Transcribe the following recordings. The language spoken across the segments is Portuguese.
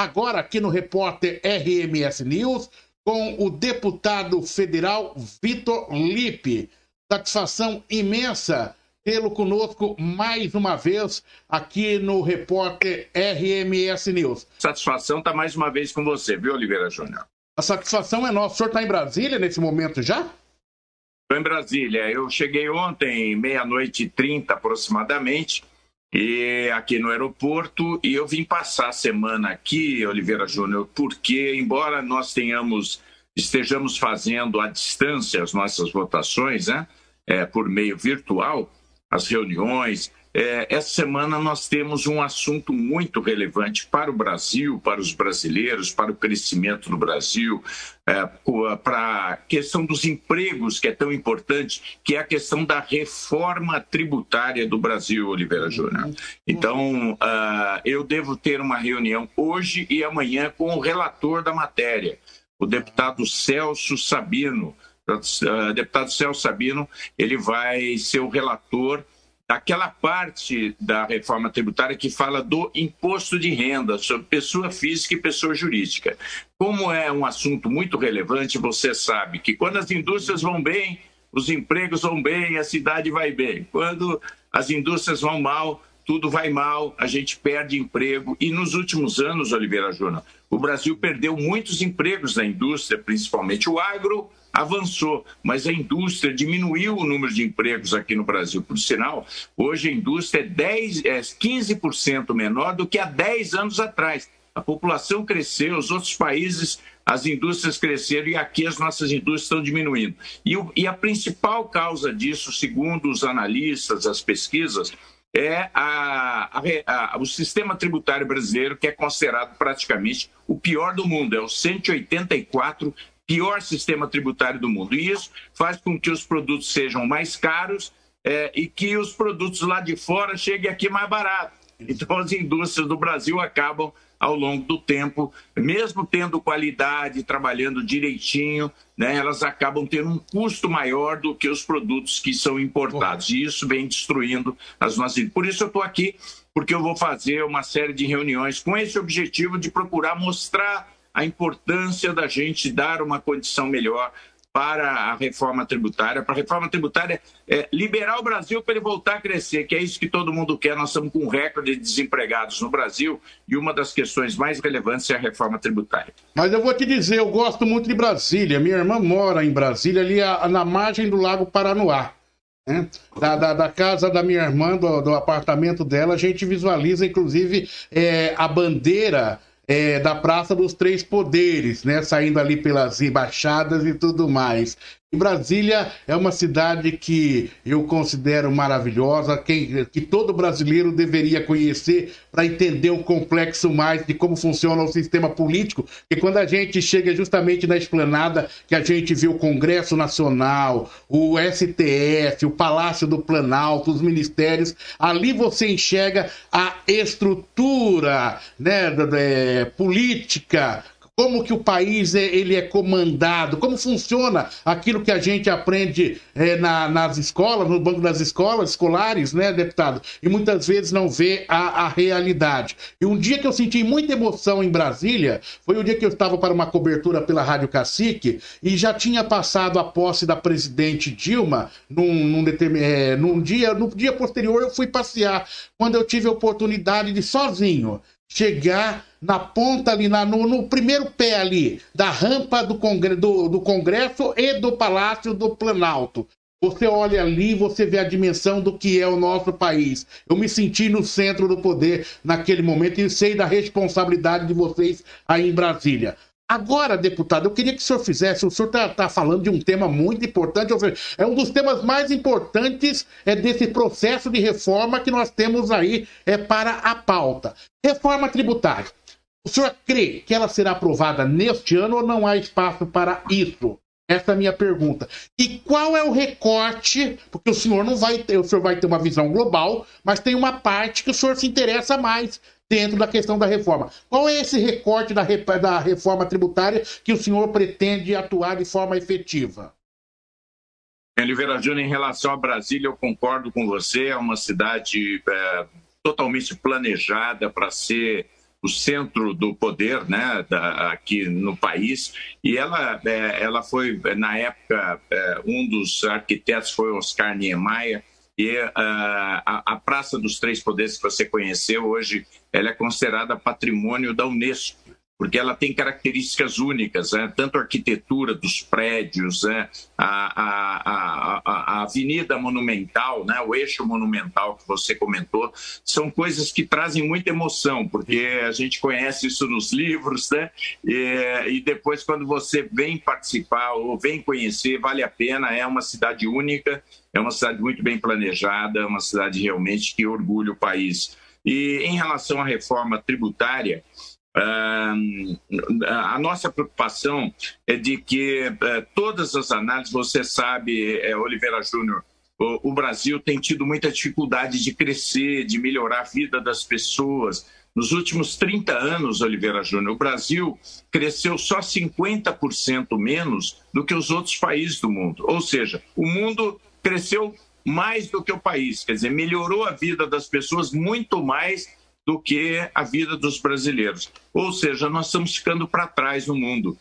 agora aqui no repórter RMS News, com o deputado federal Vitor Lipe. Satisfação imensa tê-lo conosco mais uma vez aqui no repórter RMS News. Satisfação está mais uma vez com você, viu, Oliveira Júnior? A satisfação é nossa. O senhor está em Brasília nesse momento já? Estou em Brasília. Eu cheguei ontem, meia-noite e trinta aproximadamente, e aqui no aeroporto e eu vim passar a semana aqui, Oliveira Júnior, porque embora nós tenhamos estejamos fazendo à distância as nossas votações, né, é, por meio virtual, as reuniões, é, essa semana nós temos um assunto muito relevante para o Brasil, para os brasileiros, para o crescimento do Brasil, é, para a questão dos empregos, que é tão importante, que é a questão da reforma tributária do Brasil, Oliveira uhum. Júnior. Então, uh, eu devo ter uma reunião hoje e amanhã com o relator da matéria, o deputado Celso Sabino. Uh, deputado Celso Sabino, ele vai ser o relator daquela parte da reforma tributária que fala do imposto de renda sobre pessoa física e pessoa jurídica. Como é um assunto muito relevante, você sabe que quando as indústrias vão bem, os empregos vão bem, a cidade vai bem. Quando as indústrias vão mal, tudo vai mal, a gente perde emprego. E nos últimos anos, Oliveira Júnior, o Brasil perdeu muitos empregos na indústria, principalmente o agro, avançou, mas a indústria diminuiu o número de empregos aqui no Brasil. Por sinal, hoje a indústria é, 10, é 15% menor do que há 10 anos atrás. A população cresceu, os outros países, as indústrias cresceram e aqui as nossas indústrias estão diminuindo. E, o, e a principal causa disso, segundo os analistas, as pesquisas, é a, a, a, o sistema tributário brasileiro, que é considerado praticamente o pior do mundo. É o 184 pior sistema tributário do mundo. E isso faz com que os produtos sejam mais caros é, e que os produtos lá de fora cheguem aqui mais barato. Então, as indústrias do Brasil acabam, ao longo do tempo, mesmo tendo qualidade, trabalhando direitinho, né, elas acabam tendo um custo maior do que os produtos que são importados. E isso vem destruindo as nossas. Por isso, eu estou aqui, porque eu vou fazer uma série de reuniões com esse objetivo de procurar mostrar a importância da gente dar uma condição melhor para a reforma tributária, para a reforma tributária é, liberar o Brasil para ele voltar a crescer, que é isso que todo mundo quer. Nós estamos com um recorde de desempregados no Brasil e uma das questões mais relevantes é a reforma tributária. Mas eu vou te dizer, eu gosto muito de Brasília. Minha irmã mora em Brasília, ali na margem do Lago Paranoá. Né? Da, da, da, casa da minha irmã, do, do, apartamento dela, a gente visualiza, inclusive, é, a bandeira é, da Praça dos Três Poderes, né? Saindo ali pelas embaixadas e tudo mais. Brasília é uma cidade que eu considero maravilhosa, que, que todo brasileiro deveria conhecer para entender o complexo mais de como funciona o sistema político. E quando a gente chega justamente na esplanada, que a gente vê o Congresso Nacional, o STF, o Palácio do Planalto, os ministérios, ali você enxerga a estrutura né, política como que o país é, ele é comandado, como funciona aquilo que a gente aprende é, na, nas escolas, no banco das escolas escolares, né, deputado? E muitas vezes não vê a, a realidade. E um dia que eu senti muita emoção em Brasília foi o dia que eu estava para uma cobertura pela Rádio Cacique e já tinha passado a posse da presidente Dilma num, num, é, num dia, no dia posterior eu fui passear, quando eu tive a oportunidade de sozinho chegar na ponta ali, na, no, no, primeiro pé ali, da rampa do, congre do, do Congresso e do Palácio do Planalto. Você olha ali, você vê a dimensão do que é o nosso país. Eu me senti no centro do poder naquele momento e sei da responsabilidade de vocês aí em Brasília. Agora, deputado, eu queria que o senhor fizesse. O senhor está tá falando de um tema muito importante. É um dos temas mais importantes é, desse processo de reforma que nós temos aí é, para a pauta. Reforma tributária. O senhor crê que ela será aprovada neste ano ou não há espaço para isso? Essa é a minha pergunta. E qual é o recorte? Porque o senhor não vai ter, o senhor vai ter uma visão global, mas tem uma parte que o senhor se interessa mais dentro da questão da reforma. Qual é esse recorte da, da reforma tributária que o senhor pretende atuar de forma efetiva? Oliveira Júnior, em relação a Brasília, eu concordo com você, é uma cidade é, totalmente planejada para ser o centro do poder né, da, aqui no país. E ela, é, ela foi, na época, é, um dos arquitetos foi Oscar Niemeyer. E uh, a, a Praça dos Três Poderes que você conheceu hoje, ela é considerada patrimônio da Unesco porque ela tem características únicas, né? tanto a arquitetura dos prédios, né? a, a, a, a, avenida monumental, né? o eixo monumental que você comentou, são coisas que trazem muita emoção, porque a gente conhece isso nos livros, né? e, e depois quando você vem participar ou vem conhecer, vale a pena, é uma cidade única, é uma cidade muito bem planejada, é uma cidade realmente que orgulha o país. E em relação à reforma tributária, a nossa preocupação é de que eh, todas as análises, você sabe, eh, Oliveira Júnior, o Brasil tem tido muita dificuldade de crescer, de melhorar a vida das pessoas. Nos últimos 30 anos, Oliveira Júnior, o Brasil cresceu só 50% menos do que os outros países do mundo. Ou seja, o mundo cresceu mais do que o país, quer dizer, melhorou a vida das pessoas muito mais do que a vida dos brasileiros. Ou seja, nós estamos ficando para trás no mundo,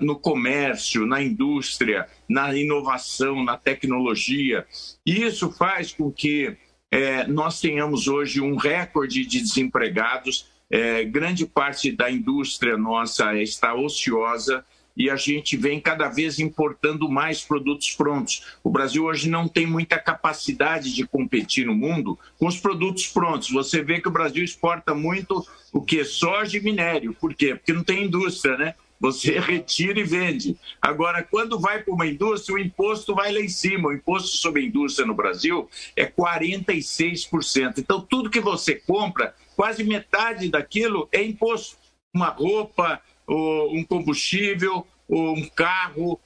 no comércio, na indústria, na inovação, na tecnologia. E isso faz com que é, nós tenhamos hoje um recorde de desempregados. É, grande parte da indústria nossa está ociosa e a gente vem cada vez importando mais produtos prontos. O Brasil hoje não tem muita capacidade de competir no mundo com os produtos prontos. Você vê que o Brasil exporta muito o que? Soja e minério. Por quê? Porque não tem indústria, né? Você retira e vende. Agora, quando vai para uma indústria, o imposto vai lá em cima. O imposto sobre a indústria no Brasil é 46%. Então, tudo que você compra, quase metade daquilo é imposto. Uma roupa, um combustível, um carro,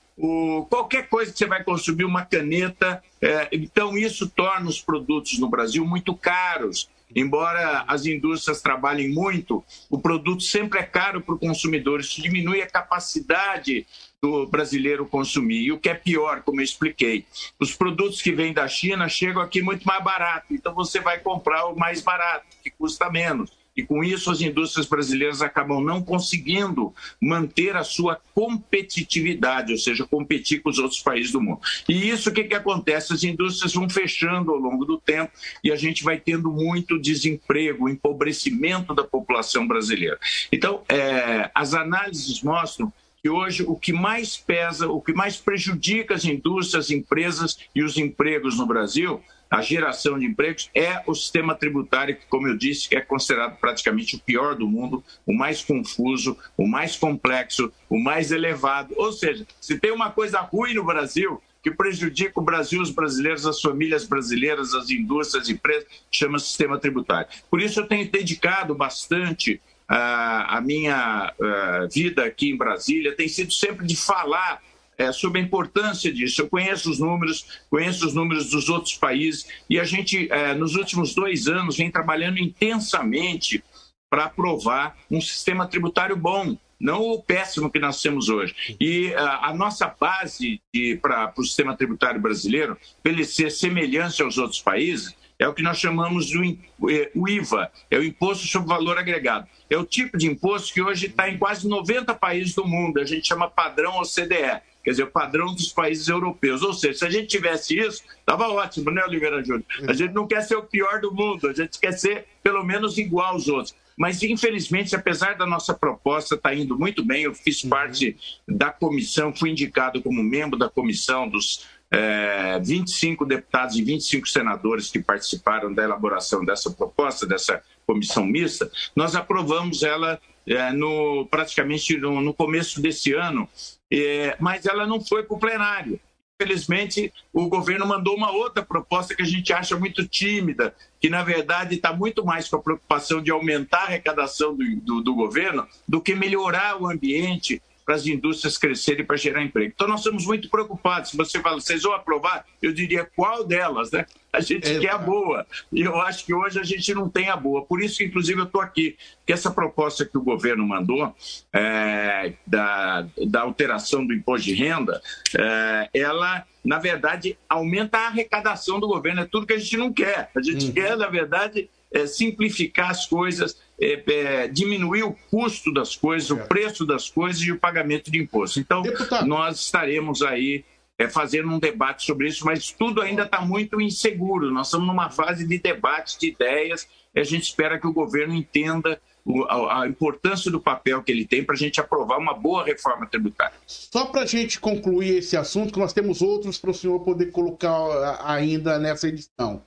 qualquer coisa que você vai consumir, uma caneta. É, então, isso torna os produtos no Brasil muito caros. Embora as indústrias trabalhem muito, o produto sempre é caro para o consumidor. Isso diminui a capacidade do brasileiro consumir. E o que é pior, como eu expliquei, os produtos que vêm da China chegam aqui muito mais barato. Então você vai comprar o mais barato, que custa menos. E com isso, as indústrias brasileiras acabam não conseguindo manter a sua competitividade, ou seja, competir com os outros países do mundo. E isso, o que, que acontece? As indústrias vão fechando ao longo do tempo e a gente vai tendo muito desemprego, empobrecimento da população brasileira. Então, é, as análises mostram que hoje o que mais pesa, o que mais prejudica as indústrias, as empresas e os empregos no Brasil a geração de empregos é o sistema tributário que, como eu disse, é considerado praticamente o pior do mundo, o mais confuso, o mais complexo, o mais elevado. Ou seja, se tem uma coisa ruim no Brasil que prejudica o Brasil, os brasileiros, as famílias brasileiras, as indústrias, as empresas, chama sistema tributário. Por isso eu tenho dedicado bastante a minha uh, vida aqui em Brasília, tem sido sempre de falar é, sobre a importância disso. Eu conheço os números, conheço os números dos outros países e a gente, é, nos últimos dois anos, vem trabalhando intensamente para aprovar um sistema tributário bom, não o péssimo que nós temos hoje. E a, a nossa base para o sistema tributário brasileiro, para ele ser semelhante aos outros países, é o que nós chamamos de é, o IVA, é o Imposto sobre Valor Agregado. É o tipo de imposto que hoje está em quase 90 países do mundo, a gente chama padrão OCDE quer dizer, o padrão dos países europeus. Ou seja, se a gente tivesse isso, estava ótimo, né, Oliveira Júnior? A gente não quer ser o pior do mundo, a gente quer ser pelo menos igual aos outros. Mas, infelizmente, apesar da nossa proposta estar tá indo muito bem, eu fiz uhum. parte da comissão, fui indicado como membro da comissão dos é, 25 deputados e 25 senadores que participaram da elaboração dessa proposta, dessa comissão mista, nós aprovamos ela é, no, praticamente no, no, começo desse ano, é, mas ela não foi para o plenário. Infelizmente, o governo mandou uma outra proposta que a gente acha muito tímida, que na verdade está muito mais com a preocupação de aumentar a arrecadação do, do, do governo do que melhorar o ambiente para as indústrias crescerem para gerar emprego. Então, nós estamos muito preocupados. Se você fala, vocês vão aprovar, eu diria qual delas, né? A gente é, quer a boa. E eu acho que hoje a gente não tem a boa. Por isso, inclusive, eu estou aqui. Que essa proposta que o governo mandou, é, da, da alteração do imposto de renda, é, ela, na verdade, aumenta a arrecadação do governo. É tudo que a gente não quer. A gente uhum. quer, na verdade, é, simplificar as coisas, é, é, diminuir o custo das coisas, o preço das coisas e o pagamento de imposto. Então, Deputado. nós estaremos aí é, fazendo um debate sobre isso, mas tudo ainda está muito inseguro. Nós estamos numa fase de debate de ideias e a gente espera que o governo entenda a, importância do papel que ele tem para a gente aprovar uma boa reforma tributária. Só para a gente concluir esse assunto, que nós temos outros para o senhor poder colocar ainda nessa edição.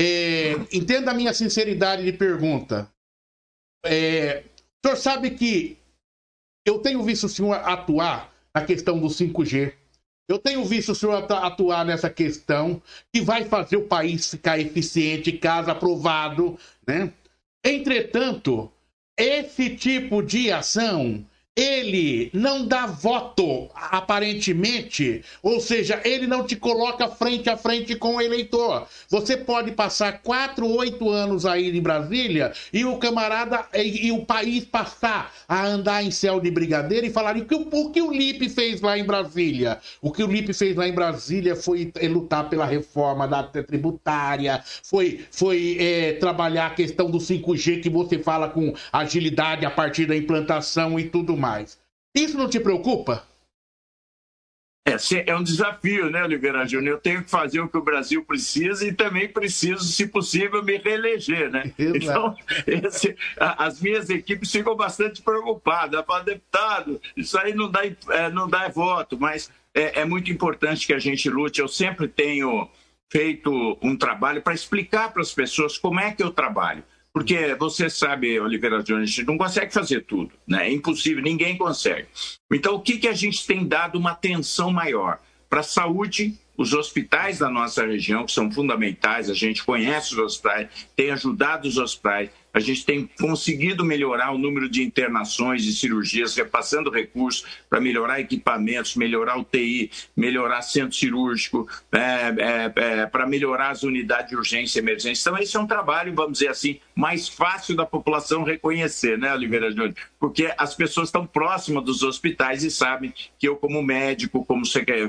É, entenda a minha sinceridade de pergunta. É, o senhor sabe que eu tenho visto o senhor atuar na questão do 5G. Eu tenho visto o senhor atuar nessa questão que vai fazer o país ficar eficiente, caso aprovado, né? Entretanto, esse tipo de ação ele não dá voto, aparentemente, ou seja, ele não te coloca frente a frente com o eleitor. Você pode passar quatro, oito anos aí em Brasília e o camarada e, e, o país passar a andar em céu de brigadeiro e falar o que o, o que o Lipe fez lá em Brasília. O que o Lipe fez lá em Brasília foi é, lutar pela reforma da tributária, foi, foi é, trabalhar a questão do 5G que você fala com agilidade a partir da implantação e tudo mais mais. Isso não te preocupa? É, é um desafio, né, Oliveira Júnior? Eu tenho que fazer o que o Brasil precisa e também preciso, se possível, me reeleger, né? Exato. Então, esse, as minhas equipes ficam bastante preocupadas. Para deputado, isso aí não dá, é, não dá voto, mas é, é muito importante que a gente lute. Eu sempre tenho feito um trabalho para explicar para as pessoas como é que eu trabalho. Porque você sabe, Oliveira Jones, a gente não consegue fazer tudo, né? É impossível, ninguém consegue. Então, o que, que a gente tem dado uma atenção maior? Para a saúde, os hospitais da nossa região, que são fundamentais, a gente conhece os hospitais, tem ajudado os hospitais, a gente tem conseguido melhorar o número de internações e cirurgias, repassando recursos para melhorar equipamentos, melhorar o TI, melhorar centro cirúrgico, é, é, é, para melhorar as unidades de urgência e emergência. Então, esse é um trabalho, vamos dizer assim, mais fácil da população reconhecer, né, Oliveira Júnior? Porque as pessoas estão próximas dos hospitais e sabem que eu, como médico, como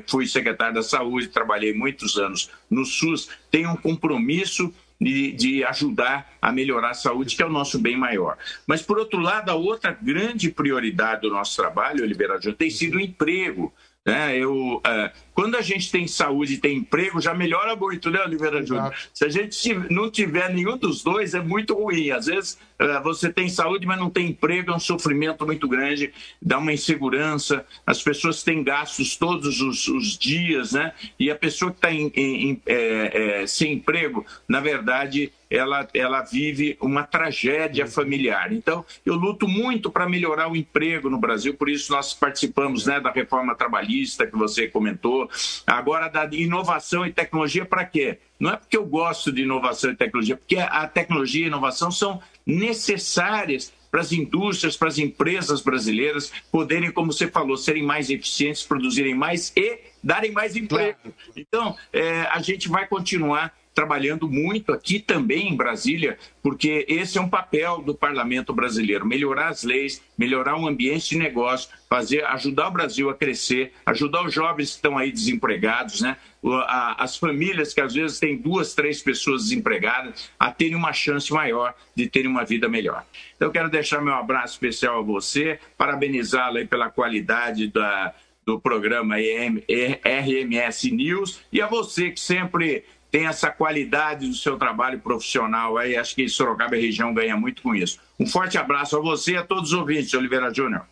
fui secretário da saúde, trabalhei muitos anos no SUS, tenho um compromisso de, de, ajudar a melhorar a saúde, que é o nosso bem maior. Mas, por outro lado, a outra grande prioridade do nosso trabalho, Oliveira Júnior, tem sido o emprego. Né? Eu, uh, quando a gente tem saúde e tem emprego, já melhora muito, né, Oliveira Júnior? Se a gente não tiver nenhum dos dois, é muito ruim. Às vezes uh, você tem saúde, mas não tem emprego, é um sofrimento muito grande, dá uma insegurança. As pessoas têm gastos todos os, os dias, né? E a pessoa que está é, é, sem emprego, na verdade, ela, ela vive uma tragédia familiar. Então, eu luto muito para melhorar o emprego no Brasil, por isso nós participamos né, da reforma trabalhista que você comentou, agora da inovação e tecnologia para quê? Não é porque eu gosto de inovação e tecnologia, porque a tecnologia e a inovação são necessárias para as indústrias, para as empresas brasileiras poderem, como você falou, serem mais eficientes, produzirem mais e darem mais emprego. Então, é, a gente vai continuar trabalhando muito aqui também em Brasília, porque esse é um papel do parlamento brasileiro: melhorar as leis, melhorar o ambiente de negócio, fazer, ajudar o Brasil a crescer, ajudar os jovens que estão aí desempregados, né? as famílias que às vezes têm duas, três pessoas desempregadas, a terem uma chance maior de terem uma vida melhor. Então, quero deixar meu abraço especial a você, parabenizá-lo pela qualidade da, do programa RMS News e a você que sempre tem essa qualidade do seu trabalho profissional aí. Acho que Sorocaba e região ganha muito com isso. Um forte abraço a você e a todos os ouvintes, Oliveira Júnior.